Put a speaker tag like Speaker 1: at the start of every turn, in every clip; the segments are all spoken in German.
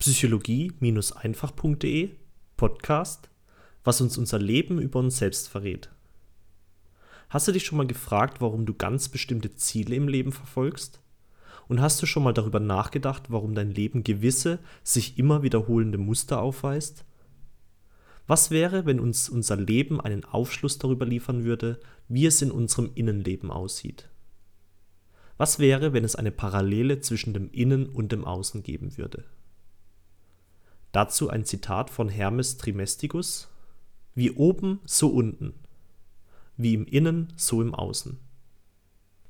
Speaker 1: Psychologie-einfach.de Podcast, was uns unser Leben über uns selbst verrät. Hast du dich schon mal gefragt, warum du ganz bestimmte Ziele im Leben verfolgst? Und hast du schon mal darüber nachgedacht, warum dein Leben gewisse, sich immer wiederholende Muster aufweist? Was wäre, wenn uns unser Leben einen Aufschluss darüber liefern würde, wie es in unserem Innenleben aussieht? Was wäre, wenn es eine Parallele zwischen dem Innen und dem Außen geben würde? Dazu ein Zitat von Hermes Trimesticus: Wie oben, so unten. Wie im Innen, so im Außen.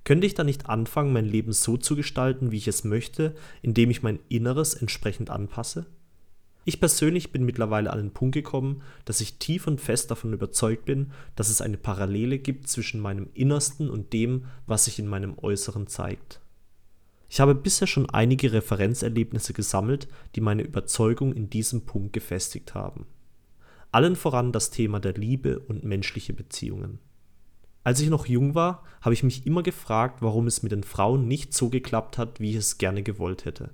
Speaker 1: Könnte ich da nicht anfangen, mein Leben so zu gestalten, wie ich es möchte, indem ich mein Inneres entsprechend anpasse? Ich persönlich bin mittlerweile an den Punkt gekommen, dass ich tief und fest davon überzeugt bin, dass es eine Parallele gibt zwischen meinem Innersten und dem, was sich in meinem Äußeren zeigt. Ich habe bisher schon einige Referenzerlebnisse gesammelt, die meine Überzeugung in diesem Punkt gefestigt haben. Allen voran das Thema der Liebe und menschliche Beziehungen. Als ich noch jung war, habe ich mich immer gefragt, warum es mit den Frauen nicht so geklappt hat, wie ich es gerne gewollt hätte.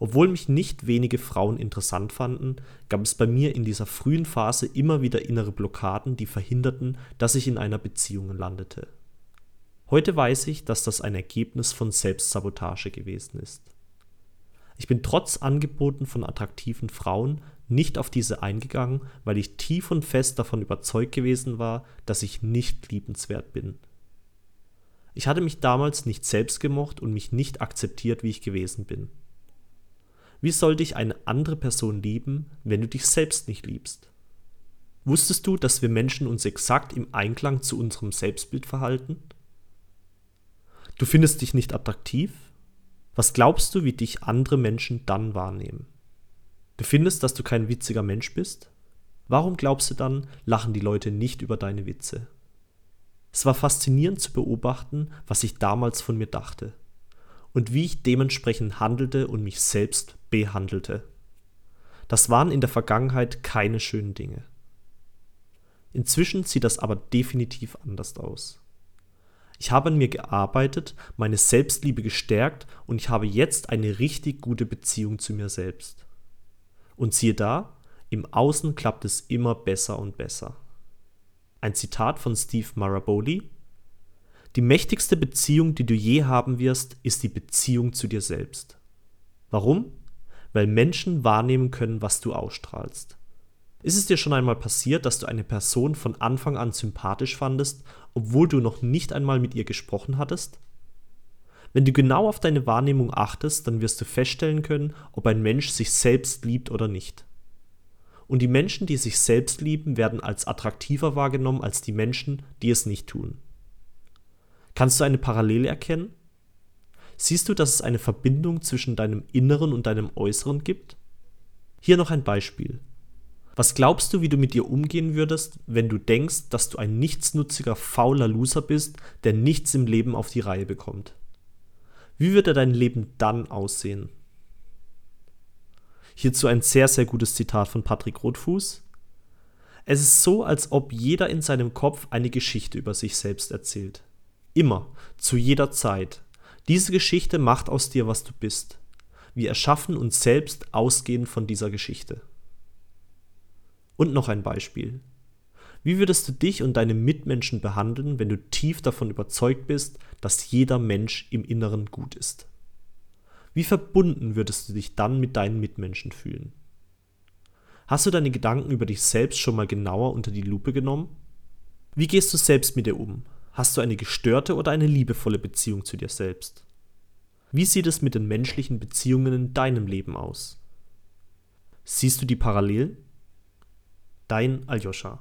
Speaker 1: Obwohl mich nicht wenige Frauen interessant fanden, gab es bei mir in dieser frühen Phase immer wieder innere Blockaden, die verhinderten, dass ich in einer Beziehung landete. Heute weiß ich, dass das ein Ergebnis von Selbstsabotage gewesen ist. Ich bin trotz Angeboten von attraktiven Frauen nicht auf diese eingegangen, weil ich tief und fest davon überzeugt gewesen war, dass ich nicht liebenswert bin. Ich hatte mich damals nicht selbst gemocht und mich nicht akzeptiert, wie ich gewesen bin. Wie soll dich eine andere Person lieben, wenn du dich selbst nicht liebst? Wusstest du, dass wir Menschen uns exakt im Einklang zu unserem Selbstbild verhalten? Du findest dich nicht attraktiv? Was glaubst du, wie dich andere Menschen dann wahrnehmen? Du findest, dass du kein witziger Mensch bist? Warum glaubst du dann, lachen die Leute nicht über deine Witze? Es war faszinierend zu beobachten, was ich damals von mir dachte und wie ich dementsprechend handelte und mich selbst behandelte. Das waren in der Vergangenheit keine schönen Dinge. Inzwischen sieht das aber definitiv anders aus. Ich habe an mir gearbeitet, meine Selbstliebe gestärkt und ich habe jetzt eine richtig gute Beziehung zu mir selbst. Und siehe da, im Außen klappt es immer besser und besser. Ein Zitat von Steve Maraboli die mächtigste Beziehung, die du je haben wirst, ist die Beziehung zu dir selbst. Warum? Weil Menschen wahrnehmen können, was du ausstrahlst. Ist es dir schon einmal passiert, dass du eine Person von Anfang an sympathisch fandest, obwohl du noch nicht einmal mit ihr gesprochen hattest? Wenn du genau auf deine Wahrnehmung achtest, dann wirst du feststellen können, ob ein Mensch sich selbst liebt oder nicht. Und die Menschen, die sich selbst lieben, werden als attraktiver wahrgenommen als die Menschen, die es nicht tun. Kannst du eine Parallele erkennen? Siehst du, dass es eine Verbindung zwischen deinem Inneren und deinem Äußeren gibt? Hier noch ein Beispiel. Was glaubst du, wie du mit dir umgehen würdest, wenn du denkst, dass du ein nichtsnutziger, fauler Loser bist, der nichts im Leben auf die Reihe bekommt? Wie würde dein Leben dann aussehen? Hierzu ein sehr, sehr gutes Zitat von Patrick Rothfuß. Es ist so, als ob jeder in seinem Kopf eine Geschichte über sich selbst erzählt. Immer, zu jeder Zeit. Diese Geschichte macht aus dir, was du bist. Wir erschaffen uns selbst ausgehend von dieser Geschichte. Und noch ein Beispiel. Wie würdest du dich und deine Mitmenschen behandeln, wenn du tief davon überzeugt bist, dass jeder Mensch im Inneren gut ist? Wie verbunden würdest du dich dann mit deinen Mitmenschen fühlen? Hast du deine Gedanken über dich selbst schon mal genauer unter die Lupe genommen? Wie gehst du selbst mit dir um? Hast du eine gestörte oder eine liebevolle Beziehung zu dir selbst? Wie sieht es mit den menschlichen Beziehungen in deinem Leben aus? Siehst du die Parallelen? Dein Aljoscha.